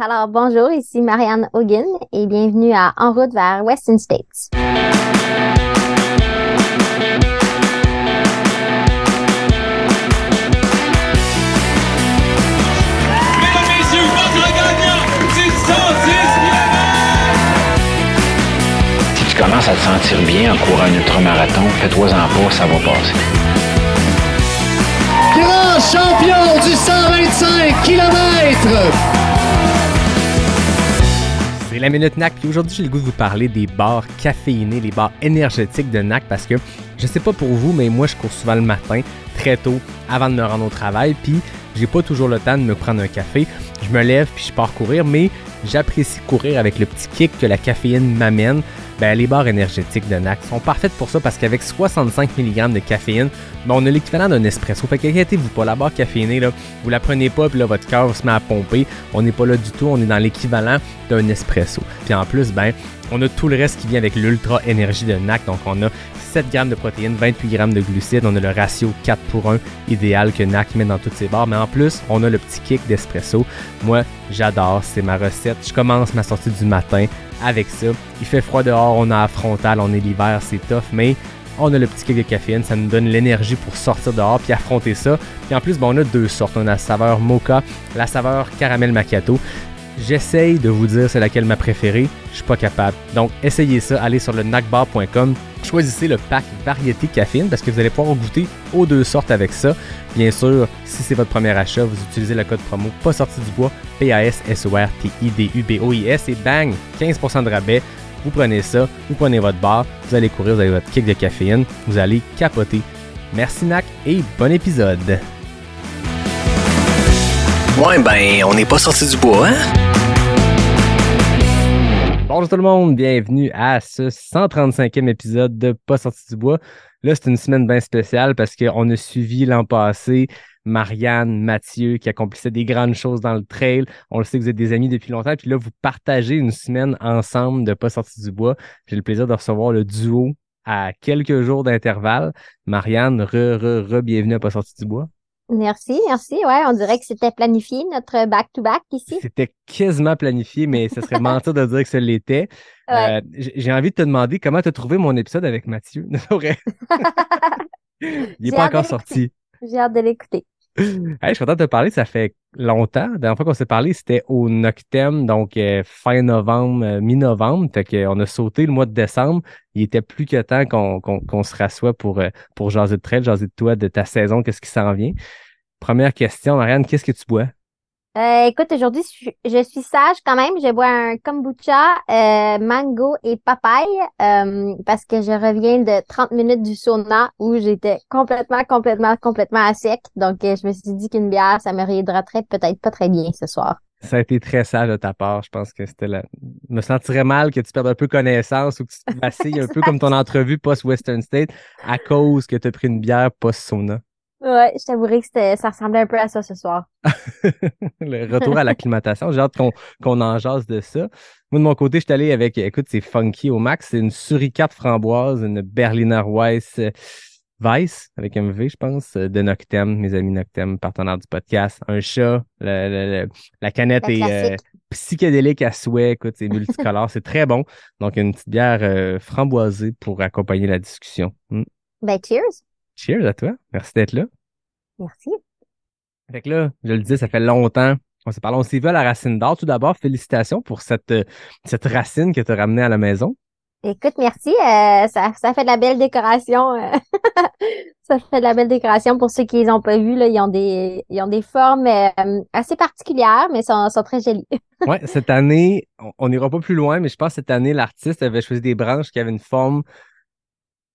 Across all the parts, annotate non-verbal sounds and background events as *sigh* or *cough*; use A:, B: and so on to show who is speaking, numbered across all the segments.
A: Alors, bonjour, ici Marianne Hogan et bienvenue à En route vers Western States.
B: Mesdames, messieurs, votre gagnant du 110
C: Si tu commences à te sentir bien en courant un ultramarathon, fais-toi-en pas, ça va passer.
D: grand champion du 125 km.
E: La Minute NAC, puis aujourd'hui, j'ai le goût de vous parler des bars caféinés, les bars énergétiques de NAC, parce que je sais pas pour vous, mais moi, je cours souvent le matin, très tôt, avant de me rendre au travail, puis j'ai pas toujours le temps de me prendre un café. Je me lève, puis je pars courir, mais j'apprécie courir avec le petit kick que la caféine m'amène. Ben, les barres énergétiques de NAC sont parfaites pour ça parce qu'avec 65 mg de caféine, ben, on a l'équivalent d'un espresso. Fait qu'inquiétez-vous pas, la barre caféinée, là, vous la prenez pas, puis là, votre cœur se met à pomper. On n'est pas là du tout, on est dans l'équivalent d'un espresso. Puis en plus, ben, on a tout le reste qui vient avec l'ultra énergie de NAC. Donc, on a 7 grammes de protéines, 28 grammes de glucides. On a le ratio 4 pour 1 idéal que NAC met dans toutes ses barres. Mais en plus, on a le petit kick d'espresso. Moi, j'adore. C'est ma recette. Je commence ma sortie du matin avec ça. Il fait froid dehors, on a la frontale, on est l'hiver, c'est tough. Mais on a le petit kick de caféine, ça nous donne l'énergie pour sortir dehors puis affronter ça. Puis en plus, on a deux sortes. On a la saveur mocha, la saveur caramel macchiato. J'essaye de vous dire c'est laquelle ma préférée, je suis pas capable. Donc essayez ça, allez sur le nacbar.com, choisissez le pack variété caféine parce que vous allez pouvoir goûter aux deux sortes avec ça. Bien sûr, si c'est votre premier achat, vous utilisez le code promo pas sorti du bois, P-A-S-S-O-R-T-I-D-U-B-O-I-S et bang, 15% de rabais. Vous prenez ça, vous prenez votre bar, vous allez courir, vous avez votre kick de caféine, vous allez capoter. Merci Nac et bon épisode.
F: Ouais, ben, on n'est pas sorti du bois, hein?
E: Bonjour tout le monde, bienvenue à ce 135e épisode de Pas sorti du bois. Là, c'est une semaine bien spéciale parce qu'on a suivi l'an passé Marianne, Mathieu qui accomplissaient des grandes choses dans le trail. On le sait que vous êtes des amis depuis longtemps. Puis là, vous partagez une semaine ensemble de Pas sorti du bois. J'ai le plaisir de recevoir le duo à quelques jours d'intervalle. Marianne, re, re, re, bienvenue à Pas sorti du bois.
A: Merci, merci. Ouais, on dirait que c'était planifié, notre back-to-back ici.
E: C'était quasiment planifié, mais ce serait *laughs* mentir de dire que ce l'était.
A: Ouais.
E: Euh, J'ai envie de te demander comment tu as trouvé mon épisode avec Mathieu. *laughs* *laughs* Il n'est pas encore sorti.
A: J'ai hâte de l'écouter.
E: Hey, je suis content de te parler, ça fait longtemps. La dernière fois qu'on s'est parlé, c'était au Noctem, donc euh, fin novembre, euh, mi-novembre. Fait qu'on a sauté le mois de décembre. Il était plus que temps qu'on se rassoie pour, euh, pour jaser de trail, jaser de toi, de ta saison, qu'est-ce qui s'en vient. Première question, Marianne, qu'est-ce que tu bois?
A: Euh, écoute, aujourd'hui, je, suis- sage quand même. Je bois un kombucha, euh, mango et papaye euh, parce que je reviens de 30 minutes du sauna où j'étais complètement, complètement, complètement à sec. Donc, euh, je me suis dit qu'une bière, ça me réhydraterait peut-être pas très bien ce soir.
E: Ça a été très sage de ta part. Je pense que c'était la. Je me sentirais mal que tu perdes un peu connaissance ou que tu te vacilles un *laughs* peu comme ton entrevue post-Western State à cause que tu as pris une bière post-sauna.
A: Ouais, je t'avouerai que ça ressemblait un peu à ça ce soir. *laughs*
E: le retour à l'acclimatation. J'ai hâte qu'on en jase de ça. Moi, de mon côté, je suis allé avec, écoute, c'est funky au max. C'est une suricate framboise, une Berliner Weiss euh, Weiss, avec un V, je pense, euh, de Noctem, mes amis Noctem, partenaires du podcast. Un chat, le- le- le- la canette
A: La
E: est euh, psychédélique à souhait. Écoute, c'est multicolore, c'est très bon. Donc, une petite bière euh, framboisée pour accompagner la discussion. Mm.
A: Ben, cheers.
E: Cheers à toi. Merci d'être là.
A: Merci.
E: Fait que là, je le disais, ça fait longtemps qu'on s'est parlé. On s'est vu à la racine d'or. Tout d'abord, félicitations pour cette, euh, cette racine que tu as ramenée à la maison.
A: Écoute, merci. euh, ça, ça fait de la belle décoration. euh. *laughs* ça fait de la belle décoration pour ceux qui les ont pas vus. Là, ils ont des, ils ont des formes euh, assez particulières, mais sont, sont très jolies. *laughs*
E: Ouais, cette année, on- on n'ira pas plus loin, mais je pense que cette année, l'artiste avait choisi des branches qui avaient une forme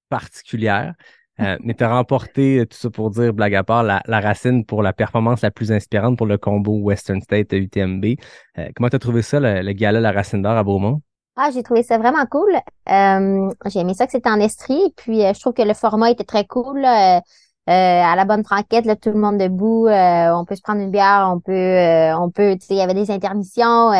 E: particulière. Euh, mais tu as remporté, euh, tout ça pour dire, blague à part, la, la racine pour la performance la plus inspirante pour le combo Western State UTMB. Euh, comment tu as trouvé ça, le, le gala La Racine d'Or à Beaumont?
A: Ah, j'ai trouvé ça vraiment cool. Euh, j'ai aimé ça que c'était en estrie. Puis je trouve que le format était très cool. euh, à la bonne franquette, là, tout le monde debout. euh, on peut se prendre une bière, on peut, euh, on peut. Tu sais, il y avait des intermissions.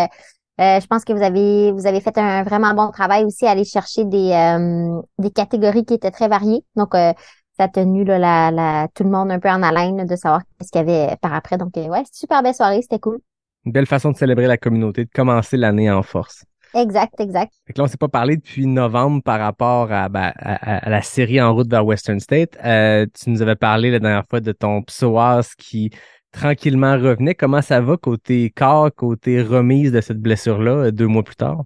A: Euh, je pense que vous avez, vous avez fait un vraiment bon travail aussi à aller chercher des, euh, des catégories qui étaient très variées. Donc, euh, ça a tenu là, la, la, tout le monde un peu en haleine là, de savoir ce qu'il y avait par après. Donc, ouais, super belle soirée, c'était cool.
E: Une belle façon de célébrer la communauté, de commencer l'année en force.
A: Exact, exact.
E: Fait que là, on s'est pas parlé depuis novembre par rapport à, ben, à, à la série En route vers Western State. Tu nous avais parlé la dernière fois de ton psoas qui tranquillement revenait. Comment ça va côté corps, côté remise de cette blessure-là euh, deux mois plus tard?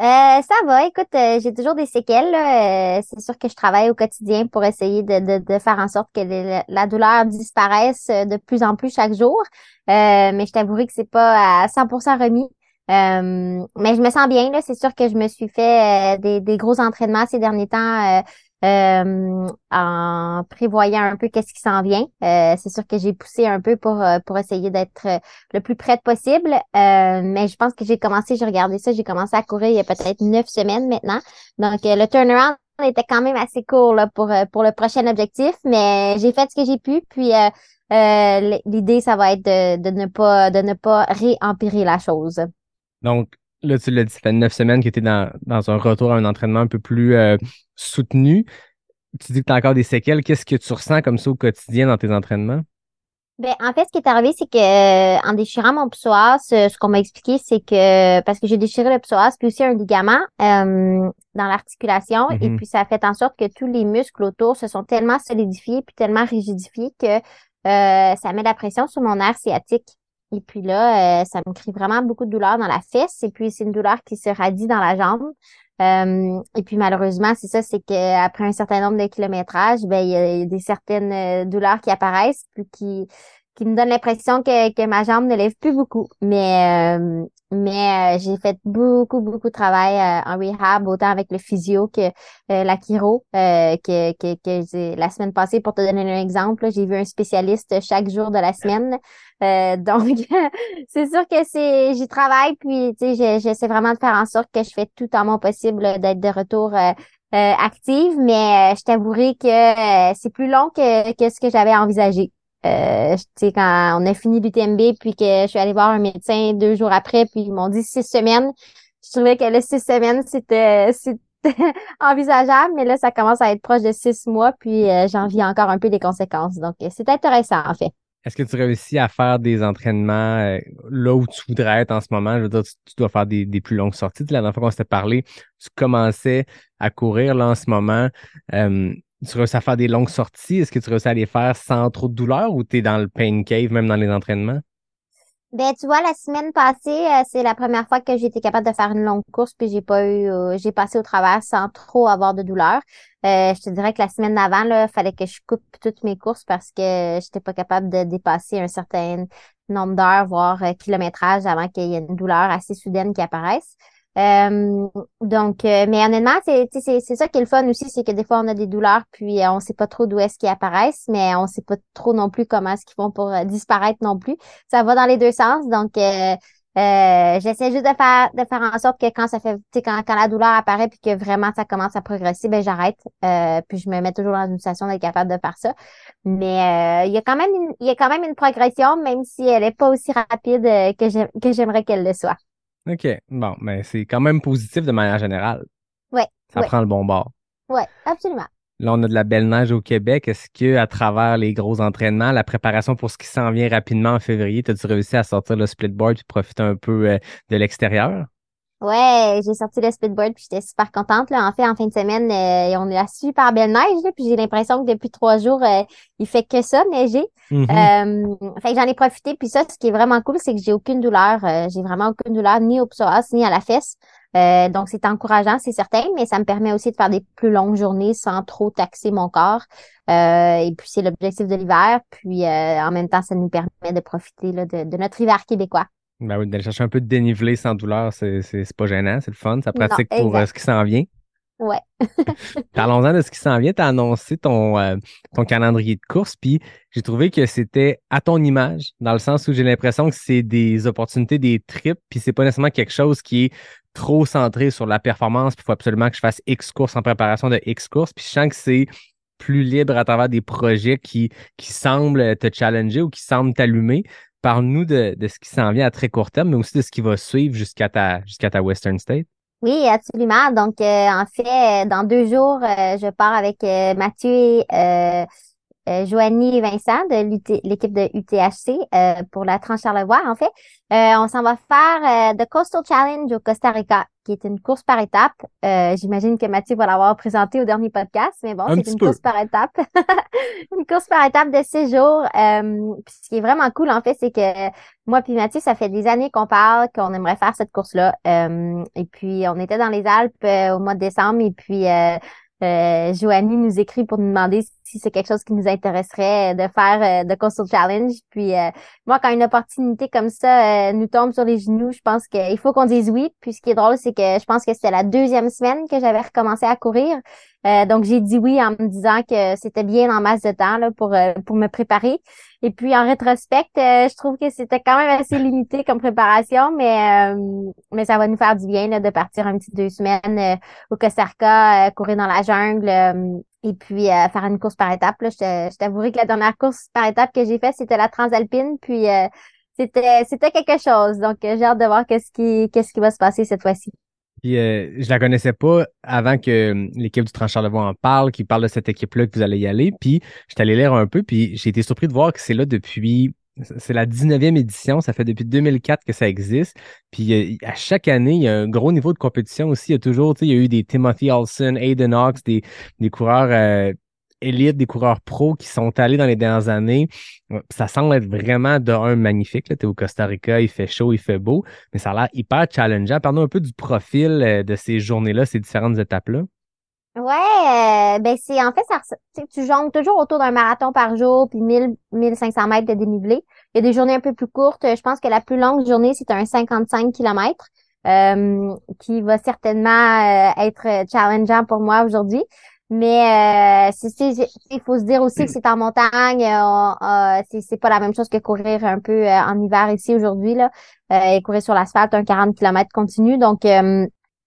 A: Euh, ça va, écoute, euh, j'ai toujours des séquelles. c'est sûr que je travaille au quotidien pour essayer de, faire en sorte que la douleur disparaisse de plus en plus chaque jour. Mais je t'avouerai que c'est pas à 100% remis. Mais je me sens bien. C'est sûr que je me suis fait des gros entraînements ces derniers temps euh, en prévoyant un peu qu'est-ce qui s'en vient. Euh, c'est sûr que j'ai poussé un peu pour, euh, pour essayer d'être euh, le plus près possible. Euh, mais je pense que j'ai commencé, j'ai regardé ça, j'ai commencé à courir il y a peut-être neuf semaines maintenant. Donc, euh, le turnaround était quand même assez court là, pour, pour le prochain objectif, mais j'ai fait ce que j'ai pu. Puis l'idée, ça va être de, de ne pas de ne pas réempirer la chose.
E: Donc, là, tu l'as dit, ça fait neuf semaines que tu es dans, dans un retour à un entraînement un peu plus euh, soutenu. Tu dis que tu as encore des séquelles. Qu'est-ce que tu ressens comme ça au quotidien dans tes entraînements?
A: Ben, en fait, ce qui est arrivé, c'est que euh, en déchirant mon psoas, euh, ce qu'on m'a expliqué, c'est que parce que j'ai déchiré le psoas, puis aussi un ligament euh, dans l'articulation, et
E: Mhm.
A: puis ça a fait en sorte que tous les muscles autour se sont tellement solidifiés puis tellement rigidifiés que euh, ça met de la pression sur mon nerf sciatique. Et puis là, ça me crée vraiment beaucoup de douleur dans la fesse, et puis c'est une douleur qui se radie dans la jambe. Euh, et puis malheureusement, c'est ça, c'est qu'après un certain nombre de kilométrages, ben il y y a des certaines euh, douleurs qui apparaissent, puis qui qui me donnent l'impression que, que ma jambe ne lève plus beaucoup. Mais euh, mais euh, j'ai fait beaucoup beaucoup de travail euh, en rehab, autant avec le physio que euh, la chiro, euh, que que, que j'ai- la semaine passée. Pour te donner un exemple, là, j'ai vu un spécialiste chaque jour de la semaine. Euh, *laughs* donc, c'est sûr que c'est, j'y travaille, puis tu sais, j'ai- j'essaie vraiment de faire en sorte que je fais tout en mon possible d'être de retour euh, euh, active, mais euh, je t'avouerai que euh, c'est plus long que, que ce que j'avais envisagé. Euh, quand on a fini l'UTMB, puis que je suis allée voir un médecin deux jours après, puis ils m'ont dit six semaines. Je trouvais que le six semaines, *laughs* c'était envisageable, mais là, ça commence à être proche de six mois, puis euh, j'en vis encore un peu des conséquences. Donc, euh, c'est intéressant, en fait.
E: Est-ce que tu réussis à faire des entraînements euh, là où tu voudrais être en ce moment? Je veux dire, tu, dois faire des, plus longues sorties. La dernière fois qu'on s'était parlé, tu commençais à courir là en ce moment. Tu réussis à faire des longues sorties? Est-ce que tu réussis à les faire sans trop de douleur ou tu es dans le pain cave même dans les entraînements?
A: Ben, tu vois, la semaine passée, euh, c'est la première fois que j'ai été capable de faire une longue course, puis j'ai pas eu, euh, j'ai passé au travers sans trop avoir de douleur. Euh, je te dirais que la semaine d'avant, là, fallait que je coupe toutes mes courses parce que j'étais pas capable de dépasser un certain nombre d'heures, voire kilométrage avant qu'il y ait une douleur assez soudaine qui apparaisse. Euh, donc, euh, mais honnêtement, c'est, c'est, c'est ça qui est le fun aussi, c'est que des fois on a des douleurs, puis euh, on sait pas trop d'où est-ce qu'ils apparaissent, mais on sait pas trop non plus comment est-ce qu'ils font pour euh, disparaître non plus ça va dans les deux sens. Donc, euh, euh, j'essaie juste de faire de faire en sorte que quand ça fait, quand, quand la douleur apparaît puis que vraiment ça commence à progresser, ben j'arrête. Puis je me mets toujours dans une situation d'être capable de faire ça. Mais il y a quand même une, il y a quand même une progression, même si elle est pas aussi rapide que j'aimerais qu'elle le soit.
E: OK. Bon, mais c'est quand même positif de manière générale.
A: Ouais,
E: Ça
A: ouais.
E: prend le bon bord.
A: Ouais, absolument.
E: Là, on a de la belle neige au Québec. Est-ce que, à travers les gros entraînements, la préparation pour ce qui s'en vient rapidement en février, as-tu réussi à sortir le splitboard et profiter un peu euh, de l'extérieur?
A: Ouais, j'ai sorti le speedboard puis j'étais super contente là. En fait, en fin de semaine, euh, on a la super belle neige là, puis j'ai l'impression que depuis trois jours, euh, il fait que ça neiger.
E: Mhm.
A: Euh, fait que j'en ai profité. Puis ça, ce qui est vraiment cool, c'est que j'ai aucune douleur. Euh, j'ai vraiment aucune douleur ni au psoas ni à la fesse. Donc c'est encourageant, c'est certain, mais ça me permet aussi de faire des plus longues journées sans trop taxer mon corps. Et puis c'est l'objectif de l'hiver. Puis en même temps, ça nous permet de profiter là, de, de notre hiver québécois.
E: Ben oui, d'aller chercher un peu de dénivelé sans douleur, c'est, c'est, c'est pas gênant, c'est le fun, ça
A: Non,
E: pratique pour euh, ce qui s'en vient.
A: Ouais. *laughs*
E: Parlons-en de ce qui s'en vient. Tu as annoncé ton, euh, ton calendrier de course, puis j'ai trouvé que c'était à ton image, dans le sens où j'ai l'impression que c'est des opportunités, des trips, puis c'est pas nécessairement quelque chose qui est trop centré sur la performance, puis il faut absolument que je fasse X courses en préparation de X courses, puis je sens que c'est plus libre à travers des projets qui, qui semblent te challenger ou qui semblent t'allumer. Parle-nous de, ce qui s'en vient à très court terme, mais aussi de ce qui va suivre jusqu'à ta, Western State.
A: Oui, absolument. Donc, euh, en fait, euh, dans deux jours, euh, je pars avec Mathieu et euh, euh, Joanie et Vincent de l'équipe de UTHC euh, pour la tranche Charlevoix, en fait. Euh, on s'en va faire euh, The Coastal Challenge au Costa Rica, qui est une course par étapes. J'imagine que Mathieu va l'avoir présenté au dernier podcast, mais bon, c'est une course par étapes. *laughs* une course par étapes de six jours. ce qui est vraiment cool, en fait, c'est que moi puis Mathieu, ça fait des années qu'on parle qu'on aimerait faire cette course-là. et puis, on était dans les Alpes au mois de décembre, et puis euh, Joanie nous écrit pour nous demander si c'est quelque chose qui nous intéresserait de faire euh, de Coastal Challenge. Puis euh, moi, quand une opportunité comme ça euh, nous tombe sur les genoux, je pense qu'il faut qu'on dise oui. Puis ce qui est drôle, c'est que je pense que c'était la deuxième semaine que j'avais recommencé à courir. Donc j'ai dit oui en me disant que c'était bien en masse de temps là, pour, pour me préparer. Et puis en rétrospect, je trouve que c'était quand même assez limité comme préparation, mais mais ça va nous faire du bien là, de partir un petit deux semaines au Costa Rica, courir dans la jungle, et puis euh, faire une course par étape. Là. Je, t'avouerai que la dernière course par étape que j'ai faite, c'était la Transalpine, puis euh, c'était c'était quelque chose. Donc euh, j'ai hâte de voir qu'est-ce qui qu'est-ce qui va se passer cette fois-ci.
E: Puis je la connaissais pas avant que l'équipe du Trancheur de Voix en parle, qui parle de cette équipe-là que vous allez y aller. Puis je allé lire un peu, puis j'ai été surpris de voir que c'est là depuis c'est la 19e édition, ça fait depuis 2004 que ça existe. Puis à chaque année, il y a un gros niveau de compétition aussi. Il y a toujours, tu sais, il y a eu des Timothy Olsen, Aiden Knox, des, des coureurs euh, élites, des coureurs pros qui sont allés dans les dernières années. Ça semble être vraiment d'un magnifique. Tu es au Costa Rica, il fait chaud, il fait beau, mais ça a l'air hyper challengeant. Parlons un peu du profil euh, de ces journées-là, ces différentes étapes-là.
A: Ouais, euh, ben c'est en fait ça tu jongles toujours autour d'un marathon par jour puis 1000 1500 mètres de dénivelé. Il y a des journées un peu plus courtes, je pense que la plus longue journée c'est un 55 km euh, qui va certainement être challengeant pour moi aujourd'hui. Mais il faut se dire aussi que c'est en montagne, c'est pas la même chose que courir un peu en hiver ici aujourd'hui là, et courir sur l'asphalte un 40 km continu. Donc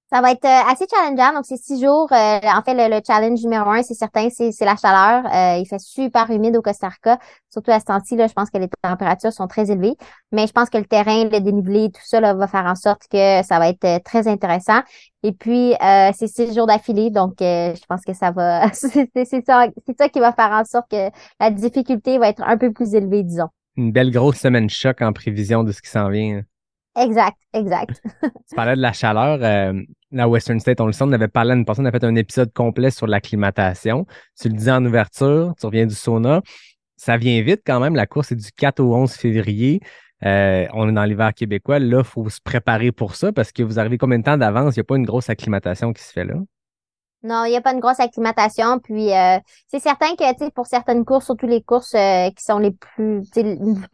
A: ça va être euh, assez challengeant. Donc, c'est six jours. Euh, en fait, le, challenge numéro un, c'est certain, c'est, la chaleur. Euh, il fait super humide au Costa Rica. Surtout à ce temps-ci, je pense que les températures sont très élevées. Mais je pense que le terrain, le dénivelé, tout ça là, va faire en sorte que ça va être très intéressant. Et puis, c'est six jours d'affilée. Donc, je pense que ça va... *laughs* c'est, ça, ça qui va faire en sorte que la difficulté va être un peu plus élevée, disons.
E: Une belle grosse semaine choc en prévision de ce qui s'en vient.
A: Exact, exact. *laughs*
E: tu parlais de la chaleur. Euh, la Western State, on le sait, on avait parlé une personne, on a fait un épisode complet sur l'acclimatation. Tu le disais en ouverture, tu reviens du sauna. Ça vient vite quand même. La course est du 4 au 11 février. Euh, on est dans l'hiver québécois. Là, il faut se préparer pour ça parce que vous arrivez combien de temps d'avance? Il n'y a pas une grosse acclimatation qui se fait là.
A: Non, il n'y a pas une grosse acclimatation. Puis euh, c'est certain que pour certaines courses, surtout les courses euh, qui sont les plus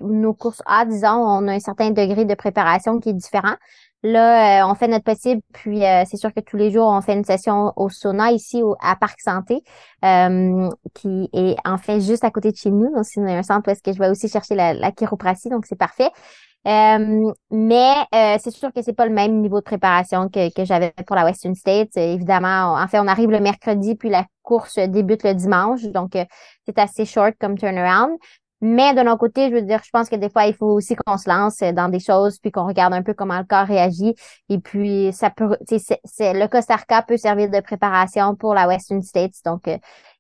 A: nos courses A, disons, on a un certain degré de préparation qui est différent. Là, euh, on fait notre possible, puis c'est sûr que tous les jours, on fait une session au sauna ici à Parc Santé, qui est en fait juste à côté de chez nous. Donc, c'est un centre où est-ce que je vais aussi chercher la, la chiropratie, donc c'est parfait. Euh, mais euh, c'est sûr que c'est pas le même niveau de préparation que, que j'avais pour la Western States. évidemment, en fait, on arrive le mercredi, puis la course débute le dimanche. Donc, euh, c'est assez short comme turnaround. Mais de notre côté, je veux dire, je pense que des fois, il faut aussi qu'on se lance dans des choses, puis qu'on regarde un peu comment le corps réagit. Et puis, ça peut, c'est, le Costa Rica peut servir de préparation pour la Western States. Donc,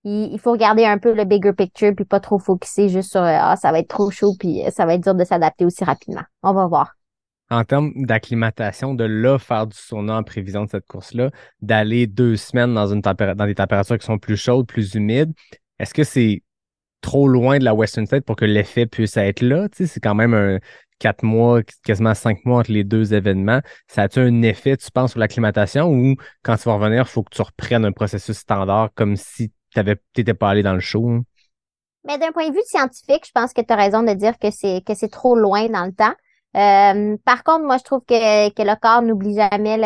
A: il, faut regarder un peu le bigger picture puis pas trop focuser juste sur ah ça va être trop chaud puis ça va être dur de s'adapter aussi rapidement. On va voir.
E: En termes d'acclimatation, de là faire du sauna en prévision de cette course-là, d'aller deux semaines dans, une dans des températures qui sont plus chaudes, plus humides, est-ce que c'est trop loin de la Western State pour que l'effet puisse être là? c'est quand même un quatre mois, quasiment cinq mois entre les deux événements. Ça a-tu un effet, tu penses, sur l'acclimatation ou quand tu vas revenir, il faut que tu reprennes un processus standard comme si tu n'étais pas allé dans le show. Hein?
A: Mais d'un point de vue scientifique, je pense que tu as raison de dire que c'est que c'est trop loin dans le temps. Euh, par contre, moi, je trouve que, que le corps n'oublie jamais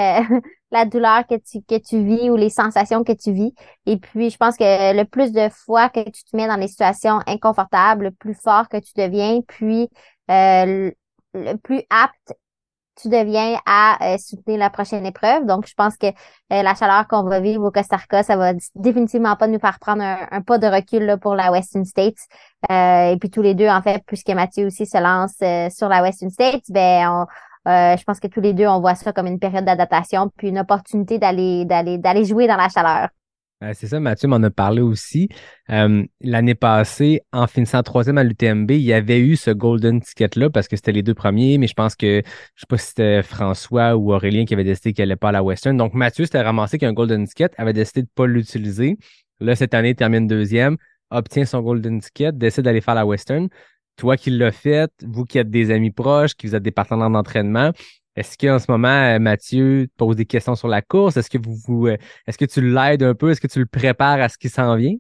A: la douleur que tu, que tu vis ou les sensations que tu vis. Et puis, je pense que le plus de fois que tu te mets dans des situations inconfortables, le plus fort que tu deviens, puis euh, le plus apte tu deviens à euh, soutenir la prochaine épreuve. Donc, je pense que euh, la chaleur qu'on va vivre au Costa Rica, ça va définitivement pas nous faire prendre un, pas de recul pour la Western States. Et puis tous les deux, en fait, puisque Mathieu aussi se lance sur la Western States, ben je pense que tous les deux, on voit ça comme une période d'adaptation, puis une opportunité d'aller d'aller d'aller jouer dans la chaleur.
E: Euh, c'est ça, Mathieu m'en a parlé aussi. Euh, L'année passée, en finissant troisième à l'UTMB, il y avait eu ce golden ticket-là parce que c'était les deux premiers, mais je pense que, je sais pas si c'était François ou Aurélien qui avait décidé qu'il n'allait pas à la Western. Donc, Mathieu s'était ramassé qu'un golden ticket, avait décidé de pas l'utiliser. Là, cette année, il termine deuxième, obtient son golden ticket, décide d'aller faire la Western. Toi qui l'as fait, vous qui êtes des amis proches, qui vous êtes des partenaires d'entraînement, est-ce qu'en ce moment, euh, Mathieu pose des questions sur la course? Est-ce que vous, euh, est-ce que tu l'aides un peu? Est-ce que tu le prépares à ce qui s'en vient?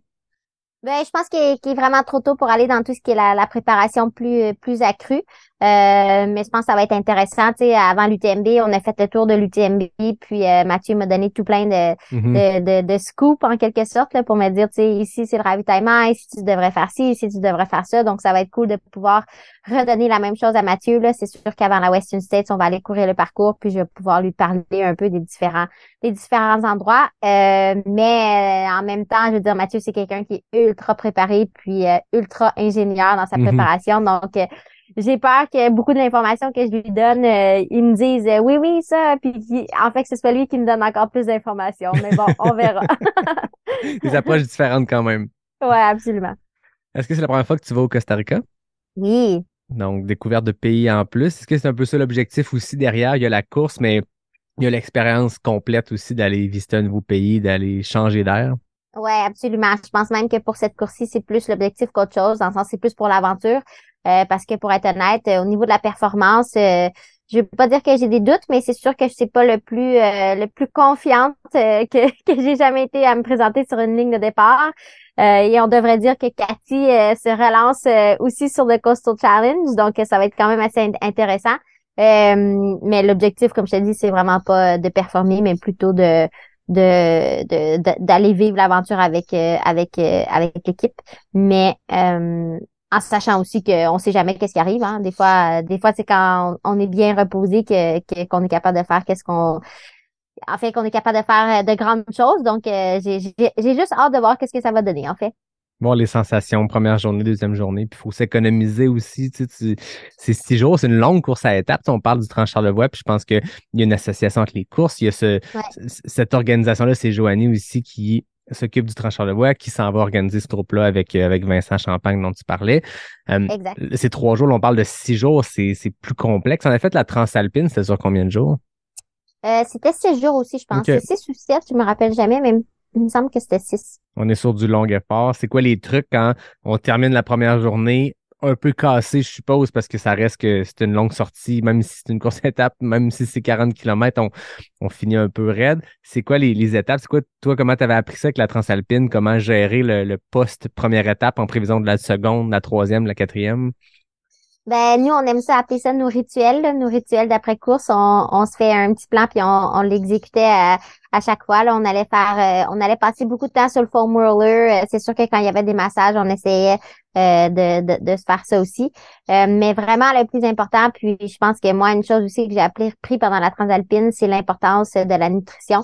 A: Ben, je pense qu'il est, vraiment trop tôt pour aller dans tout ce qui est la, la préparation plus plus accrue. Euh, mais je pense que ça va être intéressant. Tu sais, avant l'UTMB, on a fait le tour de l'UTMB, puis euh, Mathieu m'a donné tout plein de,
E: Mhm.
A: de, de, de scoops en quelque sorte là, pour me dire, tu sais, ici c'est le ravitaillement, ici tu devrais faire ci, ici tu devrais faire ça. Donc ça va être cool de pouvoir redonner la même chose à Mathieu. Là, c'est sûr qu'avant la Western States, on va aller courir le parcours, puis je vais pouvoir lui parler un peu des différents des différents endroits. Euh, mais euh, en même temps, je veux dire, Mathieu, c'est quelqu'un qui est ultra préparé, puis euh, ultra ingénieur dans sa
E: Mhm.
A: préparation. Donc euh, j'ai peur que beaucoup de l'information que je lui donne, euh, il me dise euh, oui, oui, ça, puis en fait que ce soit lui qui me donne encore plus d'informations. Mais bon, on verra. *laughs*
E: Des approches différentes quand même.
A: ouais, absolument.
E: Est-ce que c'est la première fois que tu vas au Costa Rica?
A: Oui.
E: Donc, découverte de pays en plus. Est-ce que c'est un peu ça l'objectif aussi derrière? Il y a la course, mais il y a l'expérience complète aussi d'aller visiter un nouveau pays, d'aller changer d'air.
A: Ouais, absolument. Je pense même que pour cette course-ci, c'est plus l'objectif qu'autre chose, dans le sens c'est plus pour l'aventure. Euh, parce que pour être honnête, euh, au niveau de la performance, euh, je veux pas dire que j'ai des doutes, mais c'est sûr que je suis pas le plus euh, le plus confiante euh, *laughs* que, que j'ai jamais été à me présenter sur une ligne de départ. Et on devrait dire que Cathy se relance aussi sur le Coastal Challenge, donc ça va être quand même assez int- intéressant. Mais l'objectif, comme je te dis, c'est vraiment pas de performer, mais plutôt de de de- de- d'aller vivre l'aventure avec euh, avec euh, avec l'équipe. Mais euh, en sachant aussi qu'on sait jamais qu'est-ce qui arrive hein. des fois des fois c'est quand on, est bien reposé que qu'on est capable de faire qu'est-ce qu'on en fait qu'on est capable de faire euh, de grandes choses. Donc j'ai juste hâte de voir qu'est-ce que ça va donner en fait
E: Voir les sensations, première journée, deuxième journée, puis il faut s'économiser aussi. Tu sais, tu- c'est six jours, c'est une longue course à étapes. On parle du Trans-Charlevoix, puis je pense qu'il y a une association entre les courses. Il y a ce,
A: Ouais.
E: cette organisation-là, c'est Joanie aussi qui s'occupe du Trans-Charlevoix, qui s'en va organiser ce groupe-là avec, euh, avec Vincent Champagne dont tu parlais. Euh,
A: exact
E: ces trois jours, là, on parle de six jours, c'est c'est plus complexe. En effet, la Transalpine, c'était sur combien de jours?
A: euh, c'était six jours aussi je pense
E: Ok.
A: C'est six ou sept je me rappelle jamais mais il me semble que c'était six
E: On est sur du long effort. C'est quoi les trucs quand on termine la première journée un peu cassé, je suppose, parce que ça reste que c'est une longue sortie, même si c'est une course *laughs* étape, même si c'est 40 km, on, finit un peu raide. C'est quoi les, les étapes? C'est quoi, toi, comment tu avais appris ça avec la Transalpine? Comment gérer le, le post-première étape en prévision de la seconde, la troisième, la quatrième?
A: Ben, nous, on aime ça appeler ça nos rituels, nos rituels d'après-course. On, on se fait un petit plan puis on, on l'exécutait à, à chaque fois. Là, on allait faire, euh, on allait passer beaucoup de temps sur le foam roller. Euh, C'est sûr que quand il y avait des massages, on essayait euh, de, de, de se faire ça aussi. Euh, mais vraiment, le plus important, puis je pense que moi, une chose aussi que j'ai appris pris pendant la transalpine, c'est l'importance de la nutrition.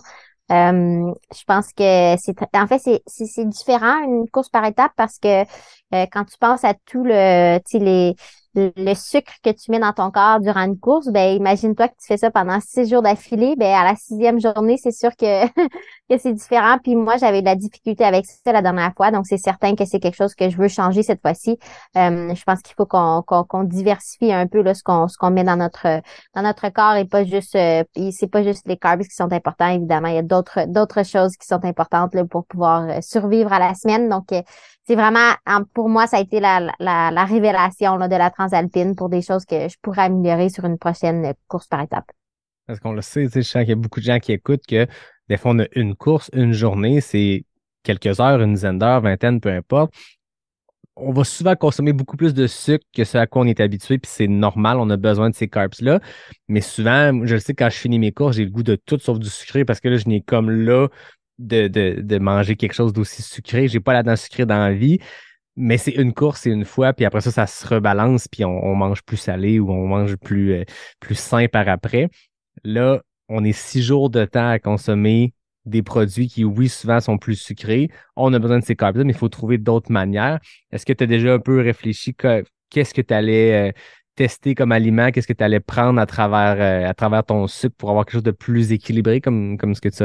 A: Euh, je pense que c'est en fait c'est différent une course par étape parce que euh, quand tu penses à tout le les le sucre que tu mets dans ton corps durant une course, ben imagine-toi que tu fais ça pendant six jours d'affilée, ben à la sixième journée, c'est sûr que *laughs* que c'est différent. Puis moi, j'avais de la difficulté avec ça la dernière fois, donc c'est certain que c'est quelque chose que je veux changer cette fois-ci. Euh, je pense qu'il faut qu'on qu'on qu'on diversifie un peu là, ce qu'on ce qu'on met dans notre dans notre corps et pas juste euh, c'est pas juste les carbs qui sont importants évidemment, il y a d'autres d'autres choses qui sont importantes là, pour pouvoir euh, survivre à la semaine. Donc euh, c'est vraiment, en- pour moi, ça a été la, la, la révélation là, de la transalpine pour des choses que je pourrais améliorer sur une prochaine course par étape.
E: Parce qu'on le sait, je sens qu'il y a beaucoup de gens qui écoutent que des fois, on a une course, une journée, c'est quelques heures, une dizaine d'heures, vingtaine, peu importe. On va souvent consommer beaucoup plus de sucre que ce à quoi on est habitué, puis c'est normal, on a besoin de ces carbs-là. Mais souvent, je le sais, quand je finis mes courses, j'ai le goût de tout sauf du sucré parce que là, je n'ai comme là de, de, de manger quelque chose d'aussi sucré. J'ai pas la dent sucrée dans la vie. Mais c'est une course, c'est une fois, puis après ça, ça se rebalance, puis on, mange plus salé ou on mange plus, euh, plus sain par après. Là, on est six jours de temps à consommer des produits qui, oui, souvent sont plus sucrés. On a besoin de ces carbs mais il faut trouver d'autres manières. Est-ce que tu as déjà un peu réfléchi que- qu'est-ce que tu allais euh, tester comme aliment, qu'est-ce que tu allais prendre à travers, euh, à travers ton sucre pour avoir quelque chose de plus équilibré comme, comme ce que tu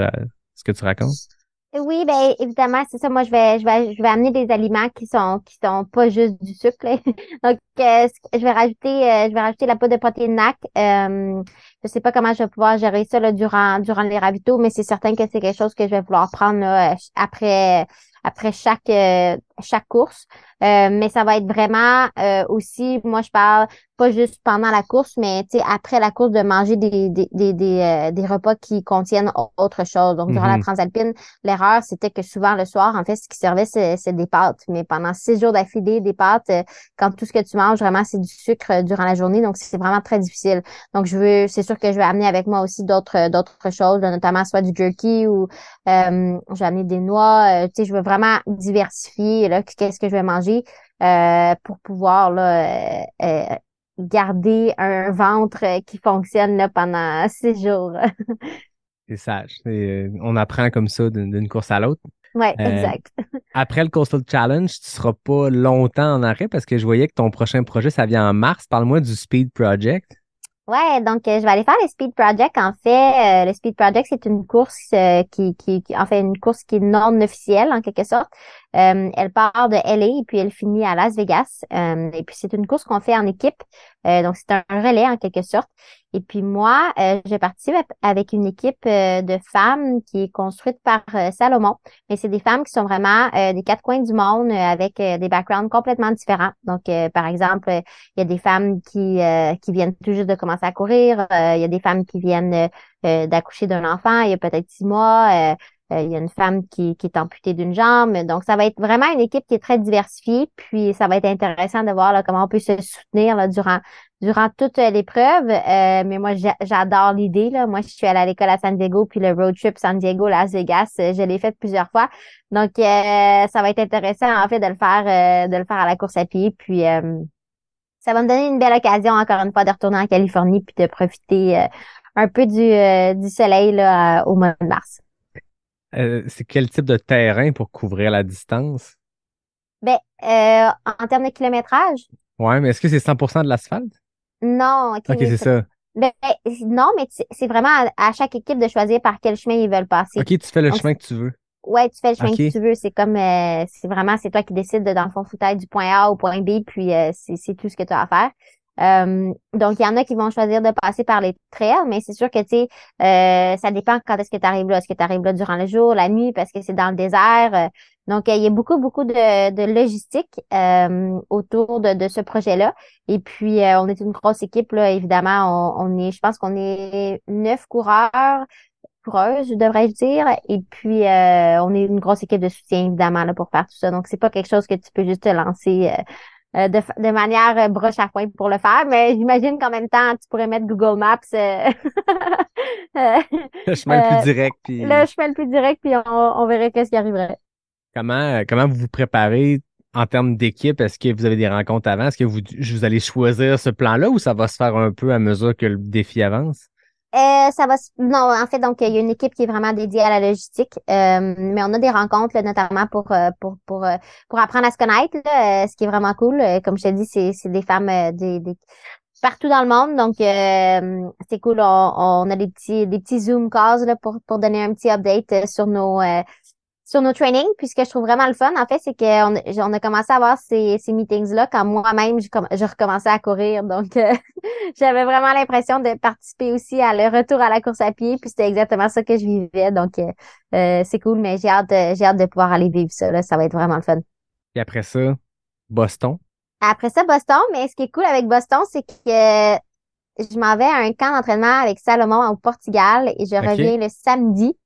E: ce que tu racontes?
A: Oui, ben évidemment, c'est ça. Moi, je vais, je vais, je vais amener des aliments qui sont, qui sont pas juste du sucre. là. *laughs* Donc, euh, je vais rajouter, euh, je vais rajouter la poudre de protéines NAC. Euh, je sais pas comment je vais pouvoir gérer ça là, durant, durant les ravitaux, mais c'est certain que c'est quelque chose que je vais vouloir prendre là, après, après chaque, euh, chaque course. Euh, mais ça va être vraiment euh, aussi, moi je parle pas juste pendant la course, mais après la course de manger des, des, des, des, euh, des repas qui contiennent autre chose. Donc durant la
E: Mhm.
A: transalpine, l'erreur c'était que souvent le soir, en fait, ce qui servait, c'est des pâtes. Mais pendant six jours d'affilée, des pâtes, euh, quand tout ce que tu manges vraiment c'est du sucre euh, durant la journée, donc c'est vraiment très difficile. Donc je veux, c'est sûr que je vais amener avec moi aussi d'autres d'autres choses, notamment soit du jerky ou euh, je vais amener des noix. euh, tu sais, je veux vraiment diversifier là, qu'est-ce que je vais manger euh, pour pouvoir là, euh, euh, garder un ventre qui fonctionne là, pendant *laughs* six jours.
E: C'est sage. On apprend comme ça d'une course à l'autre. Euh,
A: exact. *laughs*
E: Après le Coastal Challenge, tu seras pas longtemps en arrêt parce que je voyais que ton prochain projet, ça vient en mars. Parle-moi du Speed Project.
A: Ouais, donc euh, je vais aller faire le Speed Project. En fait, euh, le Speed Project, c'est une course euh, qui, qui, qui- en fait, une course qui est non officielle en quelque sorte. Euh, elle part de LA et puis elle finit à Las Vegas. Euh, et puis c'est une course qu'on fait en équipe. Euh, donc c'est un relais en quelque sorte. Et puis moi, euh, je participe avec une équipe euh, de femmes qui est construite par euh, Salomon. Mais c'est des femmes qui sont vraiment des quatre coins du monde avec des backgrounds complètement différents. Donc, par exemple, il y a des femmes qui, qui viennent tout juste de commencer à courir. il y a des femmes qui viennent d'accoucher d'un enfant il y a peut-être six mois. Euh, euh, il y a une femme qui, est amputée d'une jambe. Donc, ça va être vraiment une équipe qui est très diversifiée. Puis, ça va être intéressant de voir comment on peut se soutenir durant toute l'épreuve. Euh, mais moi, j'a- j'adore l'idée. Moi, je suis allée à l'école à San Diego, puis le road trip San Diego-Las Vegas, euh, je l'ai fait plusieurs fois. Donc, euh, ça va être intéressant, en fait, de le faire, euh, de le faire à la course à pied. Puis, euh, ça va me donner une belle occasion, encore une fois, de retourner en Californie puis de profiter euh, un peu du, euh, soleil euh, au mois de mars.
E: Euh, c'est quel type de terrain pour couvrir la distance?
A: Ben, euh, en termes de kilométrage,
E: Ouais, mais est-ce que c'est 100% de l'asphalte?
A: non.
E: Ok, c'est ça.
A: Ben, non, mais c'est vraiment à, à chaque équipe de choisir par quel chemin ils veulent passer.
E: Ok, tu fais le
A: Donc,
E: chemin que tu veux.
A: Ouais, tu fais le chemin que tu veux. C'est comme, euh, c'est vraiment, c'est toi qui décides de, dans le fond, du point A au point B, puis euh, c'est tout ce que tu as à faire. Euh, donc, il y en a qui vont choisir de passer par les trails, mais c'est sûr que, tu sais, euh, ça dépend quand est-ce que tu arrives là. Est-ce que tu arrives là durant le jour, la nuit, parce que c'est dans le désert? euh. donc, il y a beaucoup, beaucoup de, logistique euh, autour de, ce projet-là. Et puis, on est une grosse équipe, là, évidemment. On, est, je pense qu'on est neuf coureurs coureuse, devrais-je dire. Et puis, on est une grosse équipe de soutien, évidemment, là, pour faire tout ça. Donc, c'est pas quelque chose que tu peux juste te lancer de, fa- de manière euh, broche à foin pour le faire. Mais j'imagine qu'en même temps, tu pourrais mettre Google Maps euh, *laughs* euh,
E: Le chemin le
A: Euh,
E: plus direct. Puis
A: le chemin le plus direct, puis on, on verrait qu'est-ce qui arriverait.
E: comment, euh, comment vous vous préparez en termes d'équipe? Est-ce que vous avez des rencontres avant? Est-ce que vous, vous allez choisir ce plan-là ou ça va se faire un peu à mesure que le défi avance?
A: Euh, ça va non en fait donc il y a une équipe qui est vraiment dédiée à la logistique euh, mais on a des rencontres là, notamment pour euh, pour pour euh, pour apprendre à se connaître là, euh, ce qui est vraiment cool comme je te dis c'est c'est des femmes des, des partout dans le monde donc euh, c'est cool on, on a des petits des petits zoom calls là pour pour donner un petit update sur nos euh, sur nos trainings. Puis ce que je trouve vraiment le fun, en fait, c'est qu'on a- on a commencé à avoir ces, ces meetings-là quand moi-même, je, je recommençais à courir. Donc, euh, *laughs* j'avais vraiment l'impression de participer aussi à le retour à la course à pied. Puis c'était exactement ça que je vivais. Donc, euh, euh, c'est cool, mais j'ai hâte, de- j'ai hâte de pouvoir aller vivre ça. Là. Ça va être vraiment le fun.
E: Et après ça, Boston?
A: Après ça, Boston, mais ce qui est cool avec Boston, c'est que je m'en vais à un camp d'entraînement avec Salomon au Portugal et je reviens le samedi.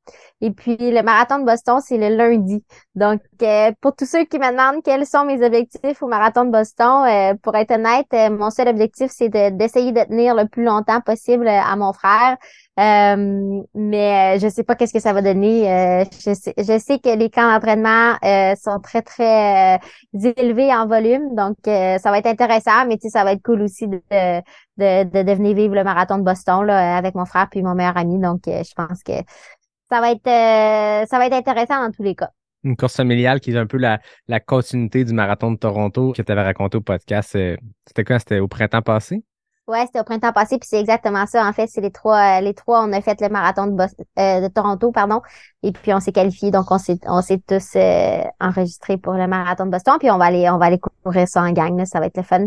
A: Et puis le marathon de Boston, c'est le lundi. Donc, euh, pour tous ceux qui me demandent quels sont mes objectifs au marathon de Boston, euh, pour être honnête, euh, mon seul objectif, c'est de- d'essayer de tenir le plus longtemps possible euh, à mon frère. Euh, mais euh, je sais pas qu'est-ce que ça va donner. Je, sais, je sais que les camps d'entraînement sont très, très élevés en volume. Donc, ça va être intéressant, mais tu sais, ça va être cool aussi de, de, de, de venir vivre le marathon de Boston là, avec mon frère puis mon meilleur ami. Donc, je pense que ça va être euh, ça va être intéressant dans tous les cas.
E: Une course familiale qui est un peu la, la continuité du marathon de Toronto que tu avais raconté au podcast. euh, C'était quand? C'était au printemps passé?
A: Ouais, c'était au printemps passé, puis c'est exactement ça. En fait, c'est les trois, les trois, on a fait le marathon de, euh, de Toronto, pardon, et puis on s'est qualifiés, donc on s'est, on s'est tous euh, enregistrés pour le marathon de Boston, puis on va aller, on va aller courir ça en gang, là, ça va être le fun.